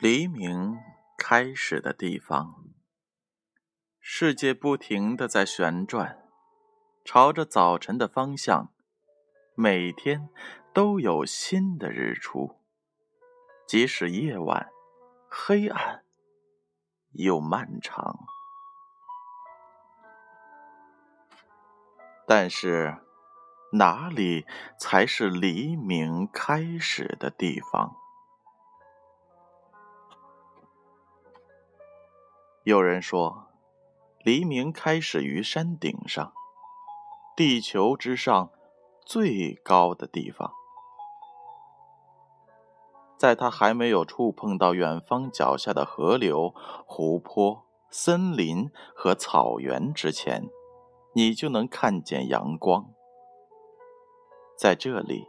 黎明开始的地方，世界不停的在旋转，朝着早晨的方向，每天都有新的日出。即使夜晚黑暗又漫长，但是哪里才是黎明开始的地方？有人说，黎明开始于山顶上，地球之上最高的地方。在它还没有触碰到远方脚下的河流、湖泊、森林和草原之前，你就能看见阳光。在这里，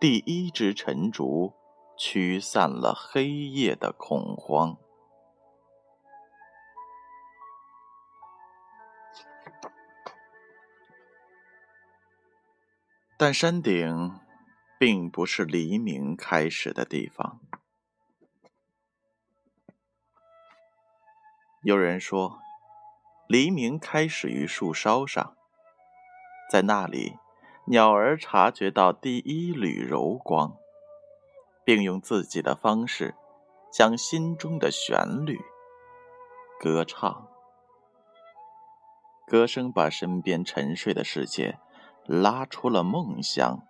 第一支晨烛驱散了黑夜的恐慌。但山顶并不是黎明开始的地方。有人说，黎明开始于树梢上，在那里，鸟儿察觉到第一缕柔光，并用自己的方式，将心中的旋律歌唱。歌声把身边沉睡的世界。拉出了梦乡。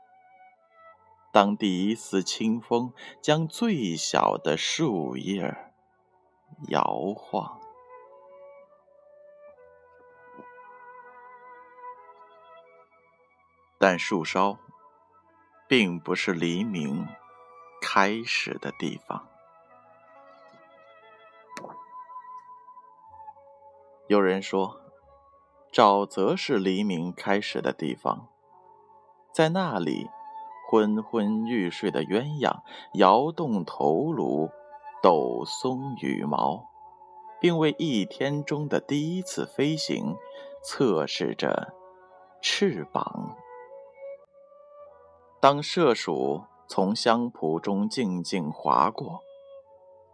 当第一丝清风将最小的树叶摇晃，但树梢并不是黎明开始的地方。有人说。沼泽是黎明开始的地方，在那里，昏昏欲睡的鸳鸯摇动头颅，抖松羽毛，并为一天中的第一次飞行测试着翅膀。当麝鼠从香蒲中静静划过，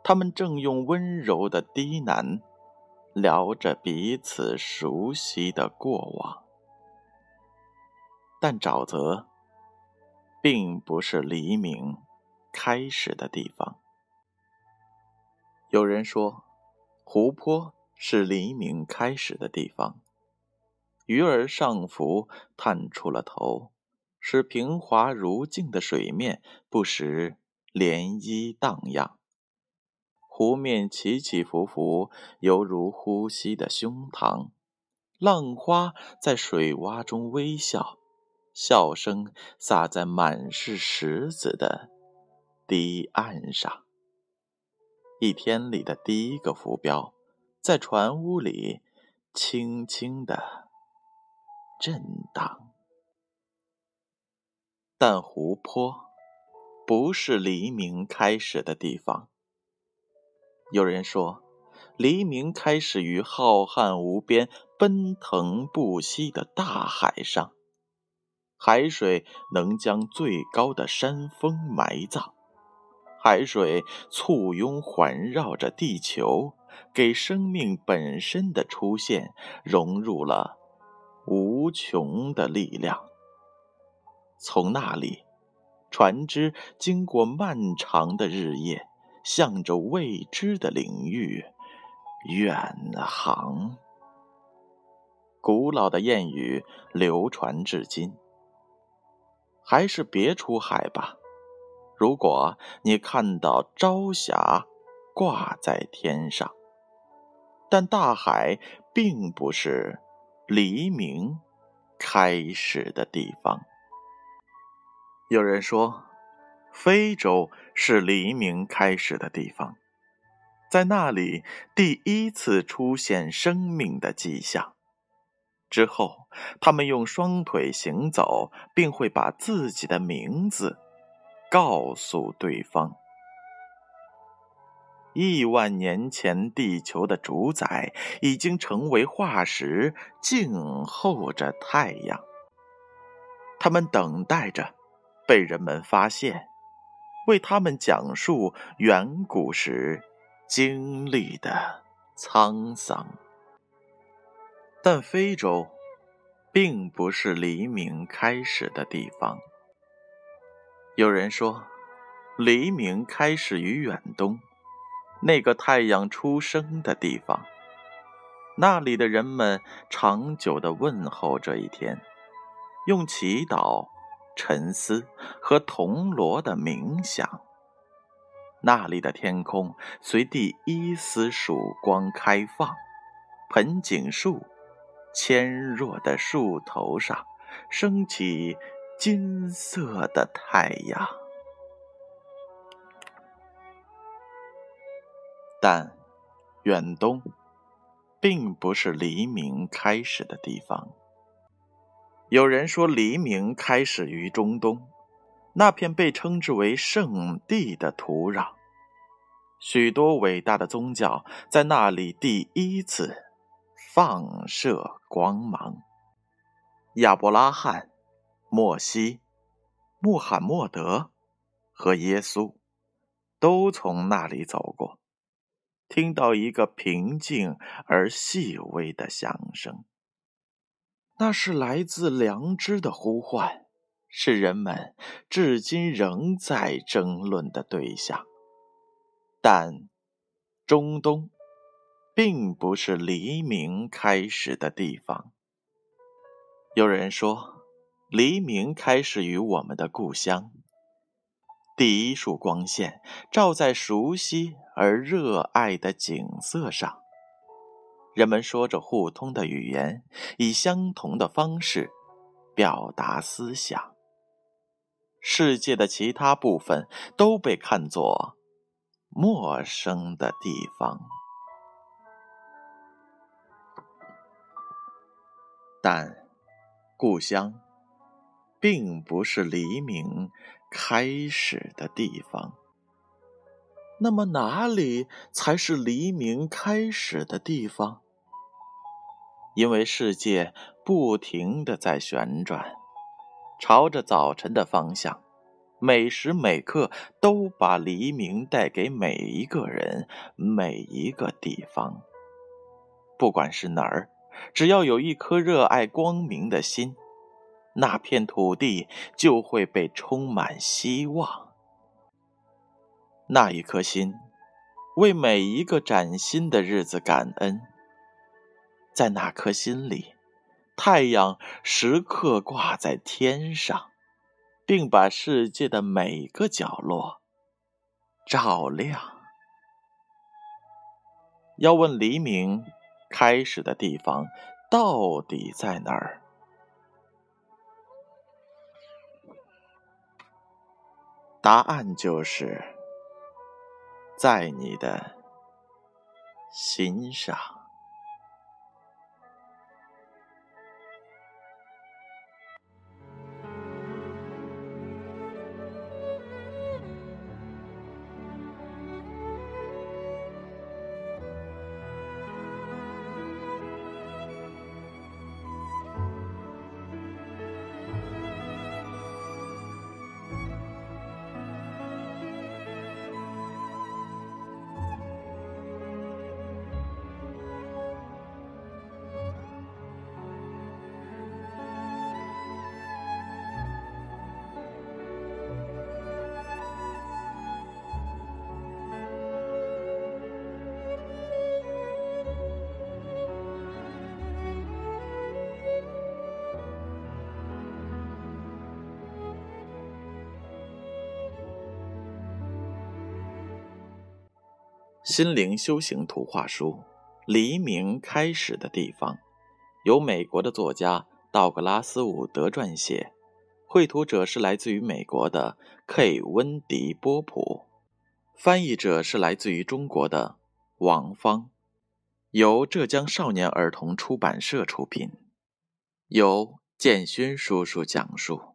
它们正用温柔的低喃。聊着彼此熟悉的过往，但沼泽并不是黎明开始的地方。有人说，湖泊是黎明开始的地方。鱼儿上浮，探出了头，使平滑如镜的水面不时涟漪荡漾。湖面起起伏伏，犹如呼吸的胸膛。浪花在水洼中微笑，笑声洒在满是石子的堤岸上。一天里的第一个浮标，在船坞里轻轻的震荡。但湖泊不是黎明开始的地方。有人说，黎明开始于浩瀚无边、奔腾不息的大海上。海水能将最高的山峰埋葬，海水簇拥环绕着地球，给生命本身的出现融入了无穷的力量。从那里，船只经过漫长的日夜。向着未知的领域远航。古老的谚语流传至今。还是别出海吧。如果你看到朝霞挂在天上，但大海并不是黎明开始的地方。有人说。非洲是黎明开始的地方，在那里第一次出现生命的迹象。之后，他们用双腿行走，并会把自己的名字告诉对方。亿万年前，地球的主宰已经成为化石，静候着太阳。他们等待着被人们发现。为他们讲述远古时经历的沧桑。但非洲并不是黎明开始的地方。有人说，黎明开始于远东，那个太阳出生的地方。那里的人们长久的问候这一天，用祈祷、沉思和铜锣的冥想。那里的天空随第一丝曙光开放，盆景树纤弱的树头上升起金色的太阳，但远东。并不是黎明开始的地方。有人说，黎明开始于中东，那片被称之为圣地的土壤，许多伟大的宗教在那里第一次放射光芒。亚伯拉罕、莫西、穆罕默德和耶稣都从那里走过。听到一个平静而细微的响声，那是来自良知的呼唤，是人们至今仍在争论的对象。但中东并不是黎明开始的地方。有人说，黎明开始于我们的故乡。第一束光线照在熟悉而热爱的景色上，人们说着互通的语言，以相同的方式表达思想。世界的其他部分都被看作陌生的地方，但故乡并不是黎明。开始的地方，那么哪里才是黎明开始的地方？因为世界不停的在旋转，朝着早晨的方向，每时每刻都把黎明带给每一个人、每一个地方。不管是哪儿，只要有一颗热爱光明的心。那片土地就会被充满希望。那一颗心，为每一个崭新的日子感恩。在那颗心里，太阳时刻挂在天上，并把世界的每个角落照亮。要问黎明开始的地方到底在哪儿？答案就是在你的心上。心灵修行图画书《黎明开始的地方》，由美国的作家道格拉斯·伍德撰写，绘图者是来自于美国的 K. 温迪·波普，翻译者是来自于中国的王芳，由浙江少年儿童出版社出品，由建勋叔叔讲述。